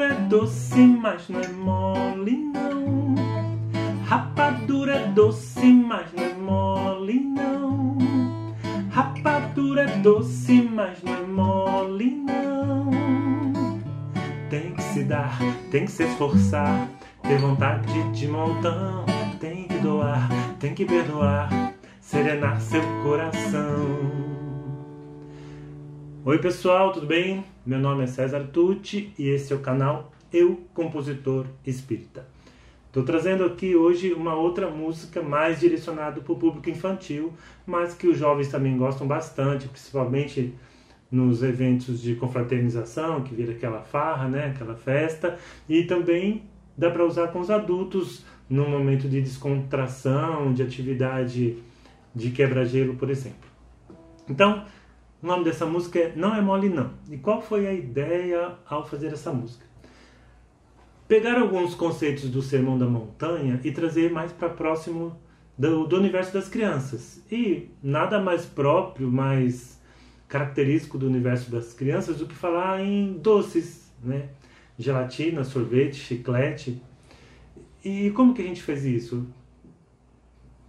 Rapadura é doce, mas não é mole não. Rapadura é doce, mas não é mole não. Rapadura é doce, mas não é mole não. Tem que se dar, tem que se esforçar, ter vontade de montão. Tem que doar, tem que perdoar, serenar seu coração. Oi pessoal, tudo bem? Meu nome é César Tucci e esse é o canal Eu Compositor Espírita. Estou trazendo aqui hoje uma outra música mais direcionada para o público infantil, mas que os jovens também gostam bastante, principalmente nos eventos de confraternização, que vira aquela farra, né, aquela festa, e também dá para usar com os adultos num momento de descontração, de atividade de quebra-gelo, por exemplo. Então, o nome dessa música é Não é Mole Não. E qual foi a ideia ao fazer essa música? pegar alguns conceitos do Sermão da Montanha e trazer mais para próximo do, do, universo das crianças. E nada mais próprio, mais característico do universo das crianças do que falar em doces, né? Gelatina, sorvete, chiclete. E como que a gente fez isso?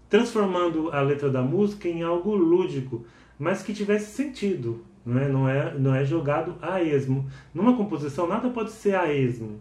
Transformando a letra da música em algo lúdico, mas que tivesse sentido. Não é, não é, não é jogado a esmo. Numa composição, nada pode ser a esmo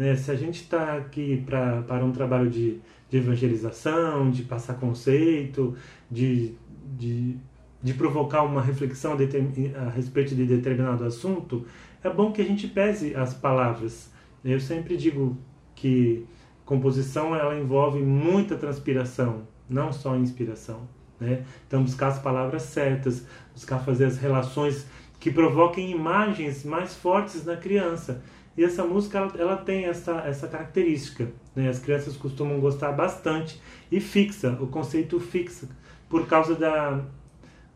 né? Se a gente está aqui pra, para um trabalho de, de evangelização, de passar conceito, de, de, de provocar uma reflexão a respeito de determinado assunto, é bom que a gente pese as palavras. Eu sempre digo que composição ela envolve muita transpiração, não só inspiração. Né? Então, buscar as palavras certas, buscar fazer as relações que provoquem imagens mais fortes na criança. E essa música ela, ela tem essa, essa característica. Né? As crianças costumam gostar bastante e fixa, o conceito fixa, por causa da,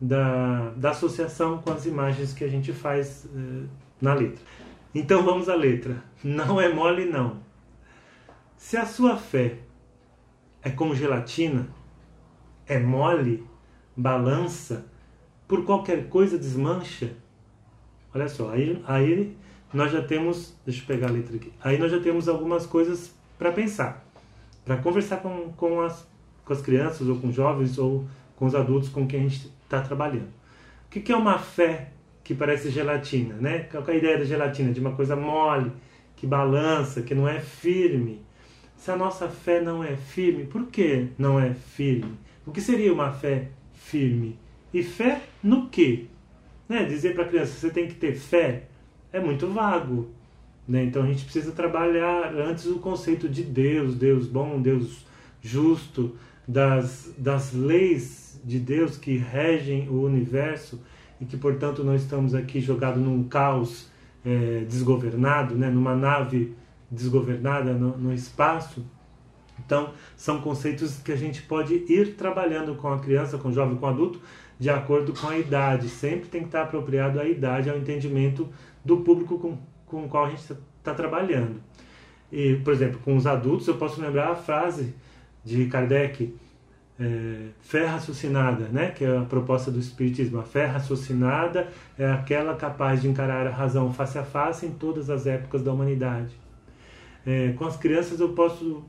da, da associação com as imagens que a gente faz eh, na letra. Então vamos à letra. Não é mole, não. Se a sua fé é como gelatina, é mole, balança, por qualquer coisa desmancha. Olha só, aí, aí nós já temos, deixa eu pegar a letra aqui, aí nós já temos algumas coisas para pensar, para conversar com, com, as, com as crianças ou com jovens ou com os adultos com quem a gente está trabalhando. O que, que é uma fé que parece gelatina, né? Qual é a ideia da gelatina? De uma coisa mole, que balança, que não é firme. Se a nossa fé não é firme, por que não é firme? O que seria uma fé firme? E fé no quê? Né? Dizer para a criança, você tem que ter fé é muito vago. Né? Então a gente precisa trabalhar antes o conceito de Deus, Deus bom, Deus justo, das, das leis de Deus que regem o universo e que, portanto, nós estamos aqui jogados num caos é, desgovernado, né? numa nave desgovernada no, no espaço. Então, são conceitos que a gente pode ir trabalhando com a criança, com o jovem, com o adulto, de acordo com a idade. Sempre tem que estar apropriado à idade, ao entendimento do público com, com o qual a gente está tá trabalhando. E, por exemplo, com os adultos, eu posso lembrar a frase de Kardec, é, fé raciocinada, né? que é a proposta do Espiritismo. A fé raciocinada é aquela capaz de encarar a razão face a face em todas as épocas da humanidade. É, com as crianças, eu posso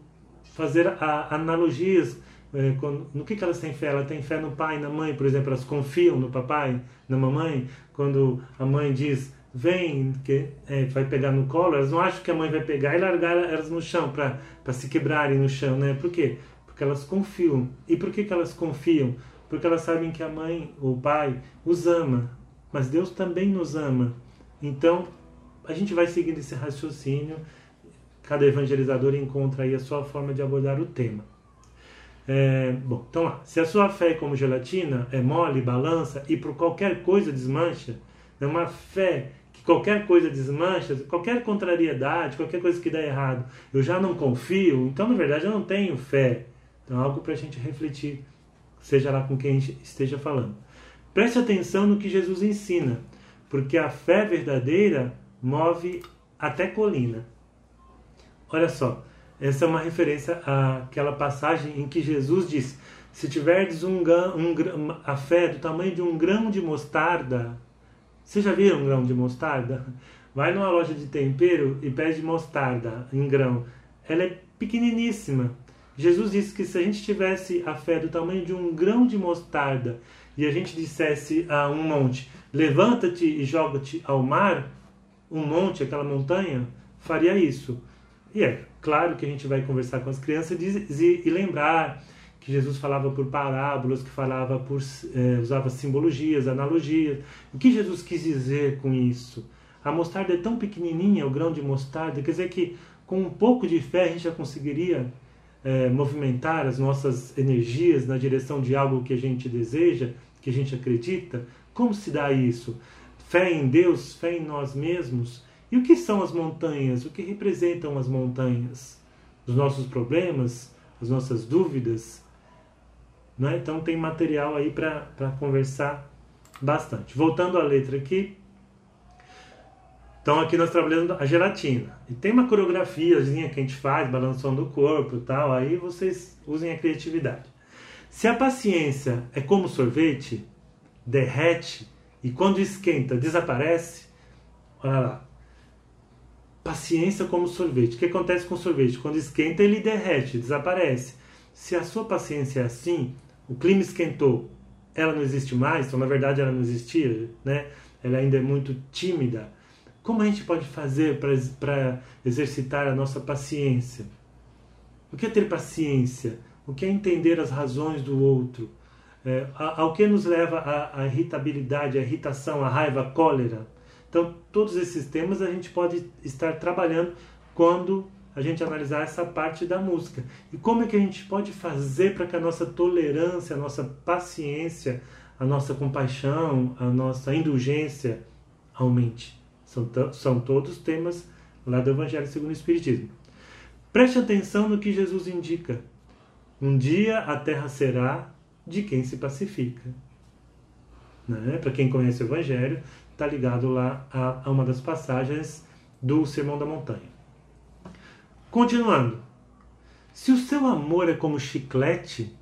fazer a, analogias é, no que, que elas têm fé? Ela tem fé no pai, na mãe, por exemplo, elas confiam no papai, na mamãe. Quando a mãe diz vem, que é, vai pegar no colo, elas não acham que a mãe vai pegar e largar elas no chão para se quebrarem no chão, né? Por quê? Porque elas confiam. E por que, que elas confiam? Porque elas sabem que a mãe ou o pai os ama, mas Deus também nos ama. Então, a gente vai seguindo esse raciocínio, cada evangelizador encontra aí a sua forma de abordar o tema. É, bom, então lá, se a sua fé é como gelatina, é mole, balança e por qualquer coisa desmancha, é uma fé qualquer coisa desmancha, qualquer contrariedade, qualquer coisa que dá errado, eu já não confio, então na verdade eu não tenho fé. Então, algo para a gente refletir, seja lá com quem esteja falando. Preste atenção no que Jesus ensina, porque a fé verdadeira move até colina. Olha só, essa é uma referência àquela passagem em que Jesus diz: Se tiverdes um, um, a fé do tamanho de um grão de mostarda, vocês já viram um grão de mostarda? vai numa loja de tempero e pede mostarda em grão. Ela é pequeniníssima. Jesus disse que se a gente tivesse a fé do tamanho de um grão de mostarda e a gente dissesse a um monte: levanta-te e joga-te ao mar, um monte, aquela montanha, faria isso. E é claro que a gente vai conversar com as crianças e, e lembrar que Jesus falava por parábolas, que falava por é, usava simbologias, analogias. O que Jesus quis dizer com isso? A mostarda é tão pequenininha, o grão de mostarda, quer dizer que com um pouco de fé a gente já conseguiria é, movimentar as nossas energias na direção de algo que a gente deseja, que a gente acredita. Como se dá isso? Fé em Deus, fé em nós mesmos. E o que são as montanhas? O que representam as montanhas? Os nossos problemas, as nossas dúvidas, né? Então tem material aí para conversar bastante. Voltando à letra aqui. Então aqui nós trabalhando a gelatina. E tem uma coreografiazinha que a gente faz, balançando o corpo e tal. Aí vocês usem a criatividade. Se a paciência é como sorvete, derrete e quando esquenta desaparece, olha lá. Paciência como sorvete. O que acontece com o sorvete? Quando esquenta, ele derrete, desaparece. Se a sua paciência é assim, o clima esquentou, ela não existe mais, então na verdade ela não existia, né? ela ainda é muito tímida. Como a gente pode fazer para exercitar a nossa paciência? O que é ter paciência? O que é entender as razões do outro? É, ao que nos leva a, a irritabilidade, a irritação, a raiva, a cólera? Então, todos esses temas a gente pode estar trabalhando quando a gente analisar essa parte da música. E como é que a gente pode fazer para que a nossa tolerância, a nossa paciência, a nossa compaixão, a nossa indulgência aumente. São, são todos temas lá do Evangelho segundo o Espiritismo. Preste atenção no que Jesus indica. Um dia a terra será de quem se pacifica. Né? Para quem conhece o Evangelho, está ligado lá a, a uma das passagens do Sermão da Montanha. Continuando. Se o seu amor é como chiclete.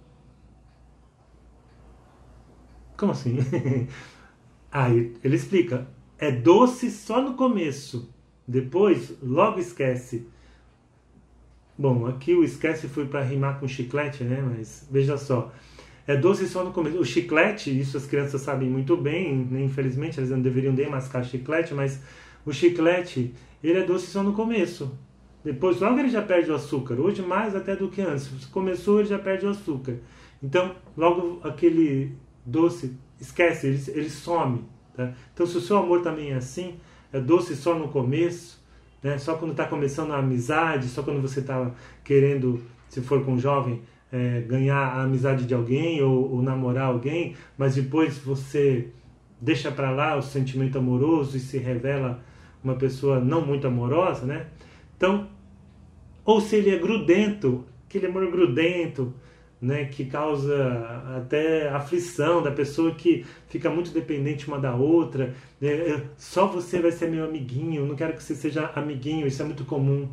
Como assim? Aí ele explica. É doce só no começo. Depois, logo esquece. Bom, aqui o esquece foi para rimar com chiclete, né? Mas veja só. É doce só no começo. O chiclete, isso as crianças sabem muito bem, né? infelizmente eles não deveriam nem mascar chiclete, mas o chiclete, ele é doce só no começo. Depois, logo ele já perde o açúcar. Hoje, mais até do que antes. Começou, ele já perde o açúcar. Então, logo aquele doce, esquece, ele, ele some. Tá? Então, se o seu amor também é assim, é doce só no começo, né? só quando está começando a amizade, só quando você está querendo, se for com um jovem, é, ganhar a amizade de alguém ou, ou namorar alguém, mas depois você deixa para lá o sentimento amoroso e se revela uma pessoa não muito amorosa, né? Então, ou se ele é grudento, aquele amor grudento, né, que causa até aflição da pessoa que fica muito dependente uma da outra. Né? Só você vai ser meu amiguinho, não quero que você seja amiguinho, isso é muito comum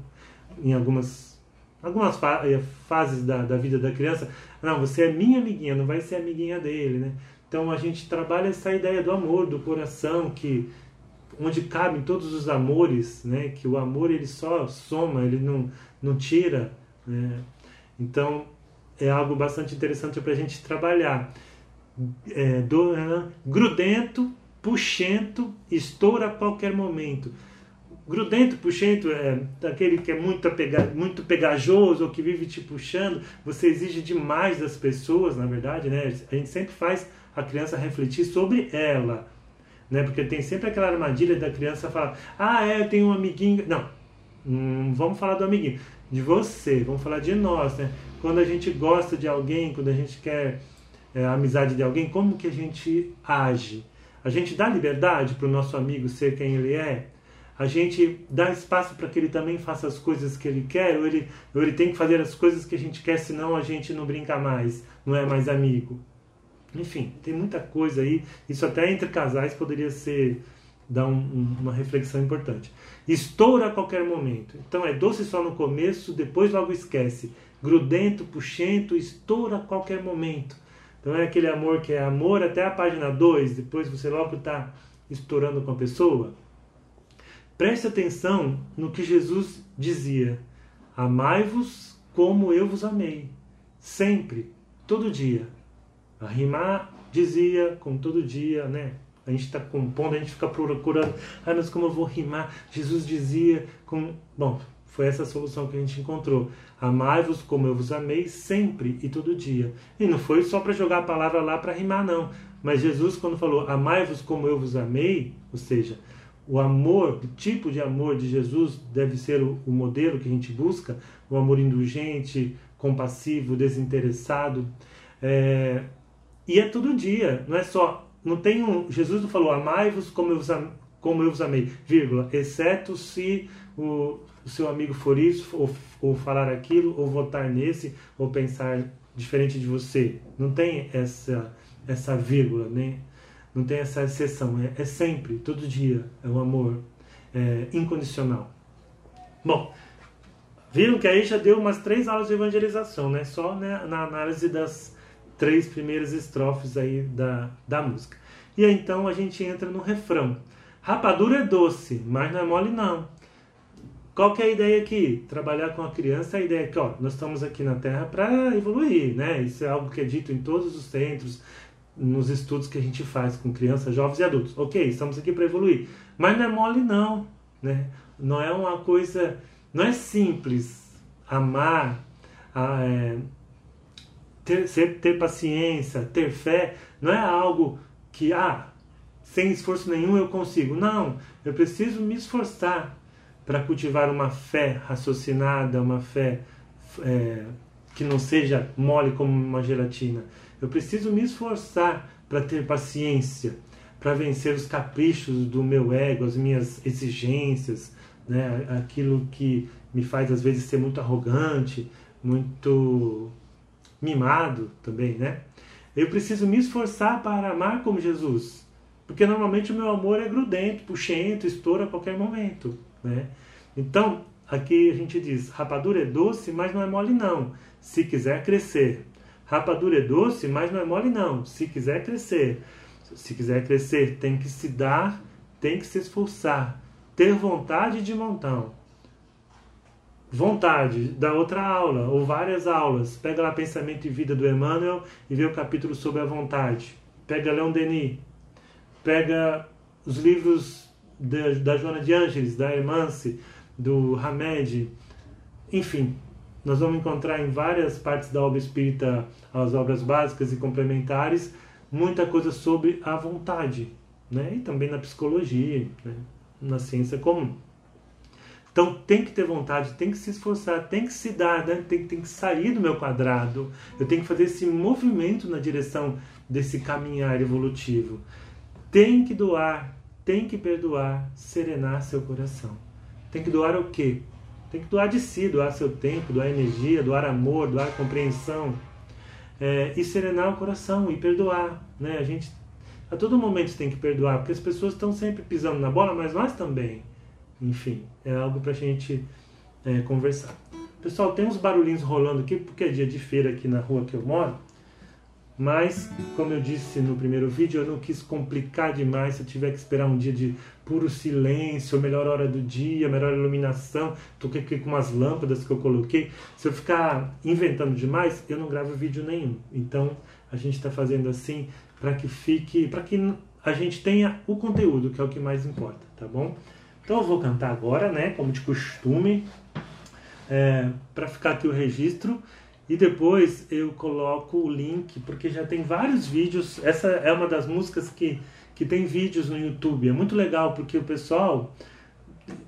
em algumas, algumas fa eh, fases da, da vida da criança. Não, você é minha amiguinha, não vai ser amiguinha dele. Né? Então a gente trabalha essa ideia do amor, do coração, que onde cabem todos os amores, né? que o amor ele só soma, ele não não tira. Né? Então, é algo bastante interessante para a gente trabalhar. É, do, é, grudento, puxento, estoura a qualquer momento. Grudento, puxento, é aquele que é muito, apega, muito pegajoso ou que vive te puxando. Você exige demais das pessoas, na verdade, né? A gente sempre faz a criança refletir sobre ela, né? Porque tem sempre aquela armadilha da criança falar: ah, é, eu tenho um amiguinho. Não, Hum, vamos falar do amiguinho, de você, vamos falar de nós, né? Quando a gente gosta de alguém, quando a gente quer é, a amizade de alguém, como que a gente age? A gente dá liberdade para o nosso amigo ser quem ele é? A gente dá espaço para que ele também faça as coisas que ele quer? Ou ele, ou ele tem que fazer as coisas que a gente quer, senão a gente não brinca mais, não é mais amigo? Enfim, tem muita coisa aí. Isso até entre casais poderia ser dar um, um, uma reflexão importante. Estoura a qualquer momento. Então é doce só no começo, depois logo esquece. Grudento, puxento, estoura a qualquer momento. Então é aquele amor que é amor até a página 2, depois você logo está estourando com a pessoa. Preste atenção no que Jesus dizia: Amai-vos como eu vos amei. Sempre, todo dia. A rimar dizia com todo dia, né? A gente está compondo, a gente fica procurando. Ah, mas como eu vou rimar? Jesus dizia com. Bom, foi essa a solução que a gente encontrou. Amai-vos como eu vos amei sempre e todo dia. E não foi só para jogar a palavra lá para rimar, não. Mas Jesus, quando falou amai-vos como eu vos amei, ou seja, o amor, o tipo de amor de Jesus deve ser o, o modelo que a gente busca, o amor indulgente, compassivo, desinteressado. É, e é todo dia, não é só. Não tem um. Jesus não falou amai-vos como eu vos, como eu vos amei, vírgula, exceto se o, o seu amigo for isso, ou, ou falar aquilo, ou votar nesse, ou pensar diferente de você. Não tem essa, essa vírgula, né? Não tem essa exceção. É, é sempre, todo dia, é um amor é, incondicional. Bom, viram que aí já deu umas três aulas de evangelização, né? Só né, na análise das três primeiras estrofes aí da, da música. E aí então a gente entra no refrão. Rapadura é doce, mas não é mole não. Qual que é a ideia aqui? Trabalhar com a criança, a ideia é que ó, nós estamos aqui na Terra para evoluir, né? Isso é algo que é dito em todos os centros, nos estudos que a gente faz com crianças, jovens e adultos. Ok, estamos aqui para evoluir. Mas não é mole não, né? Não é uma coisa, não é simples amar, a, é, ter, ser, ter paciência, ter fé, não é algo que, ah, sem esforço nenhum eu consigo. Não, eu preciso me esforçar para cultivar uma fé raciocinada, uma fé é, que não seja mole como uma gelatina. Eu preciso me esforçar para ter paciência, para vencer os caprichos do meu ego, as minhas exigências, né? aquilo que me faz às vezes ser muito arrogante, muito mimado também, né? Eu preciso me esforçar para amar como Jesus, porque normalmente o meu amor é grudento, puxento, estoura a qualquer momento, né? Então, aqui a gente diz, rapadura é doce, mas não é mole não. Se quiser crescer, Rapadura é doce, mas não é mole não. Se quiser crescer, se quiser crescer, tem que se dar, tem que se esforçar, ter vontade de montão. Vontade da outra aula, ou várias aulas. Pega lá Pensamento e Vida do Emmanuel e vê o capítulo sobre a vontade. Pega Leon Denis. Pega os livros da, da Joana de Ângeles, da Hermance, do Hamed. Enfim, nós vamos encontrar em várias partes da obra espírita, as obras básicas e complementares, muita coisa sobre a vontade, né? e também na psicologia, né? na ciência comum. Então tem que ter vontade, tem que se esforçar, tem que se dar, né? tem, tem que sair do meu quadrado, eu tenho que fazer esse movimento na direção desse caminhar evolutivo. Tem que doar, tem que perdoar, serenar seu coração. Tem que doar o quê? Tem que doar de si, doar seu tempo, doar energia, doar amor, doar compreensão. É, e serenar o coração e perdoar. Né? A gente a todo momento tem que perdoar, porque as pessoas estão sempre pisando na bola, mas nós também. Enfim, é algo para a gente é, conversar. Pessoal, tem uns barulhinhos rolando aqui, porque é dia de feira aqui na rua que eu moro. Mas, como eu disse no primeiro vídeo, eu não quis complicar demais. Se eu tiver que esperar um dia de puro silêncio, melhor hora do dia, melhor iluminação, tô aqui com umas lâmpadas que eu coloquei. Se eu ficar inventando demais, eu não gravo vídeo nenhum. Então, a gente está fazendo assim para que fique, para que a gente tenha o conteúdo, que é o que mais importa, tá bom? Então, eu vou cantar agora, né, como de costume, é, para ficar aqui o registro. E depois eu coloco o link, porque já tem vários vídeos. Essa é uma das músicas que, que tem vídeos no YouTube. É muito legal, porque o pessoal,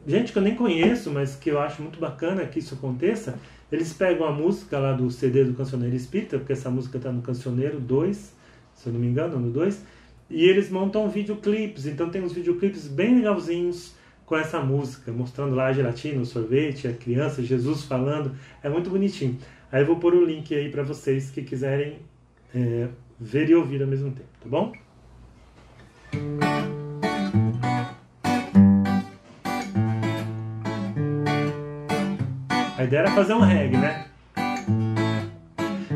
gente que eu nem conheço, mas que eu acho muito bacana que isso aconteça, eles pegam a música lá do CD do Cancioneiro Espírita, porque essa música está no Cancioneiro 2, se eu não me engano, no 2, e eles montam videoclipes. Então tem uns videoclipes bem legalzinhos com essa música, mostrando lá a gelatina, o sorvete, a criança, Jesus falando. É muito bonitinho. Aí eu vou pôr o link aí para vocês que quiserem é, ver e ouvir ao mesmo tempo, tá bom? A ideia era fazer um reggae, né?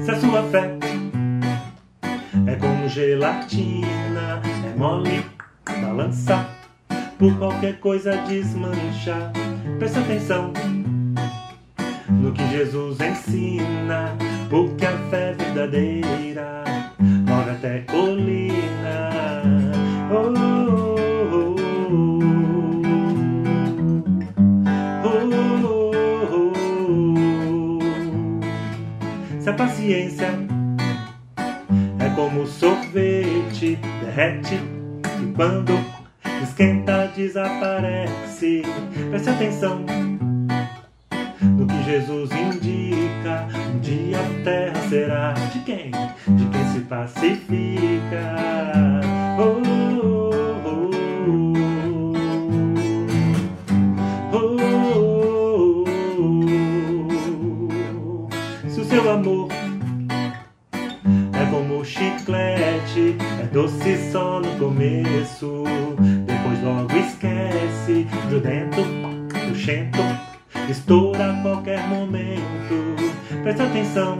Se a sua fé é como gelatina, é mole, balança, por qualquer coisa desmanchar. Presta atenção no que Jesus ensina, porque a fé verdadeira mora até colina. Oh, oh, oh, Se a paciência é como sorvete, derrete e quando esquenta desaparece. Preste atenção Jesus indica. Um dia a terra será de quem? De quem se pacifica. Oh, oh, oh, Se o seu amor é como chiclete, é doce só no começo, depois logo esquece, grudento, puxento estoura a qualquer momento. Presta atenção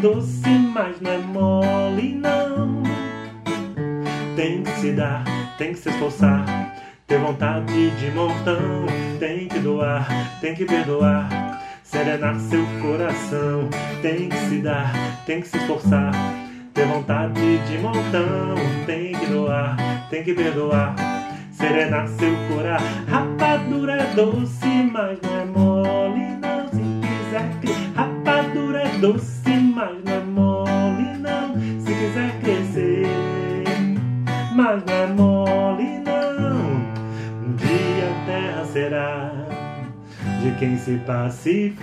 doce, mas não é mole não. Tem que se dar, tem que se esforçar. Ter vontade de montão, tem que doar, tem que perdoar. Serenar seu coração, tem que se dar, tem que se esforçar. Ter vontade de montão, tem que doar, tem que perdoar. Serenar seu coração, rapadura é doce, mas não é mole não. Se quiser crescer, rapadura é doce, mas não é mole não. Se quiser crescer, mas não é mole não. Um dia a terra será de quem se pacifica.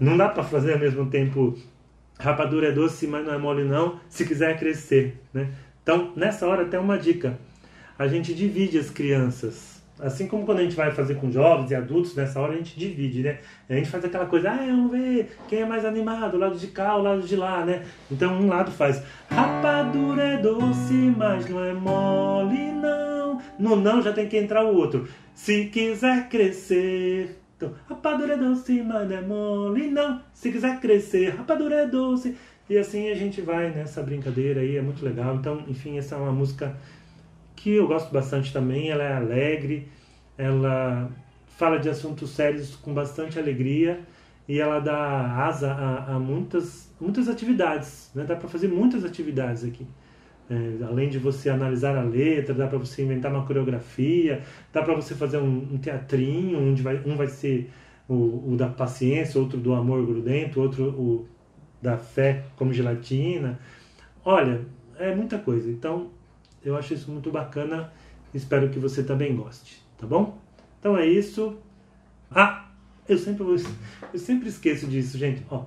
Não dá para fazer ao mesmo tempo rapadura é doce, mas não é mole não, se quiser crescer, né? Então, nessa hora tem uma dica. A gente divide as crianças. Assim como quando a gente vai fazer com jovens e adultos, nessa hora a gente divide, né? A gente faz aquela coisa, ah, vamos ver quem é mais animado, o lado de cá, o lado de lá, né? Então um lado faz, rapadura é doce, mas não é mole não. No não já tem que entrar o outro. Se quiser crescer, então, rapadura é doce, mas não é mole, não. Se quiser crescer, rapadura é doce. E assim a gente vai nessa brincadeira aí, é muito legal. Então, enfim, essa é uma música que eu gosto bastante também. Ela é alegre, ela fala de assuntos sérios com bastante alegria e ela dá asa a, a muitas, muitas atividades. Né? Dá para fazer muitas atividades aqui. É, além de você analisar a letra, dá para você inventar uma coreografia, dá para você fazer um, um, teatrinho, onde vai, um vai ser o, o, da paciência, outro do amor grudento, outro o da fé como gelatina. Olha, é muita coisa. Então, eu acho isso muito bacana. Espero que você também goste, tá bom? Então é isso. Ah, eu sempre vou, eu sempre esqueço disso, gente. Ó,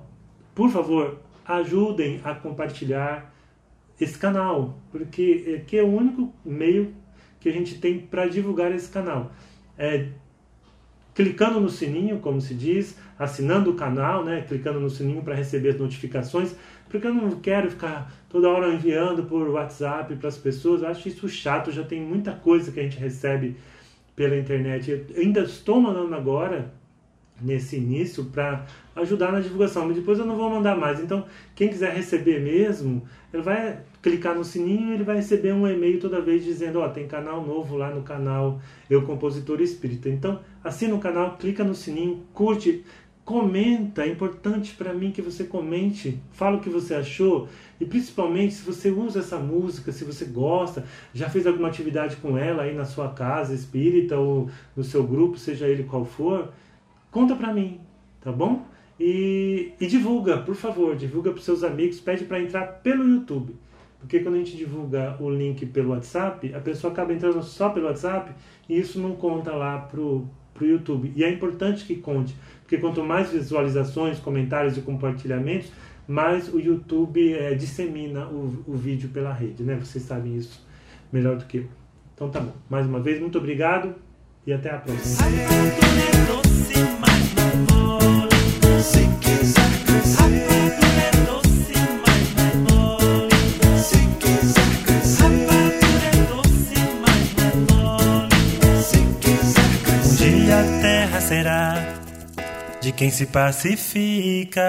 por favor, ajudem a compartilhar esse canal, porque aqui é o único meio que a gente tem para divulgar esse canal. É clicando no sininho, como se diz, assinando o canal, né, clicando no sininho para receber as notificações, porque eu não quero ficar toda hora enviando por WhatsApp para as pessoas, eu acho isso chato, já tem muita coisa que a gente recebe pela internet. Eu ainda estou mandando agora nesse início para ajudar na divulgação, mas depois eu não vou mandar mais. Então, quem quiser receber mesmo, ele vai clicar no sininho, ele vai receber um e-mail toda vez dizendo, ó, oh, tem canal novo lá no canal Eu Compositor Espírita. Então, assina o canal, clica no sininho, curte, comenta, é importante para mim que você comente, fala o que você achou e principalmente se você usa essa música, se você gosta, já fez alguma atividade com ela aí na sua casa espírita ou no seu grupo, seja ele qual for, conta para mim, tá bom? E, e, divulga, por favor, divulga para seus amigos, pede para entrar pelo YouTube. Porque quando a gente divulga o link pelo WhatsApp, a pessoa acaba entrando só pelo WhatsApp e isso não conta lá pro, pro YouTube. E é importante que conte, porque quanto mais visualizações, comentários e compartilhamentos, mais o YouTube é, dissemina o, o vídeo pela rede, né? Vocês sabem isso melhor do que eu. Então tá bom. Mais uma vez, muito obrigado e até a próxima. Será de quem se pacifica.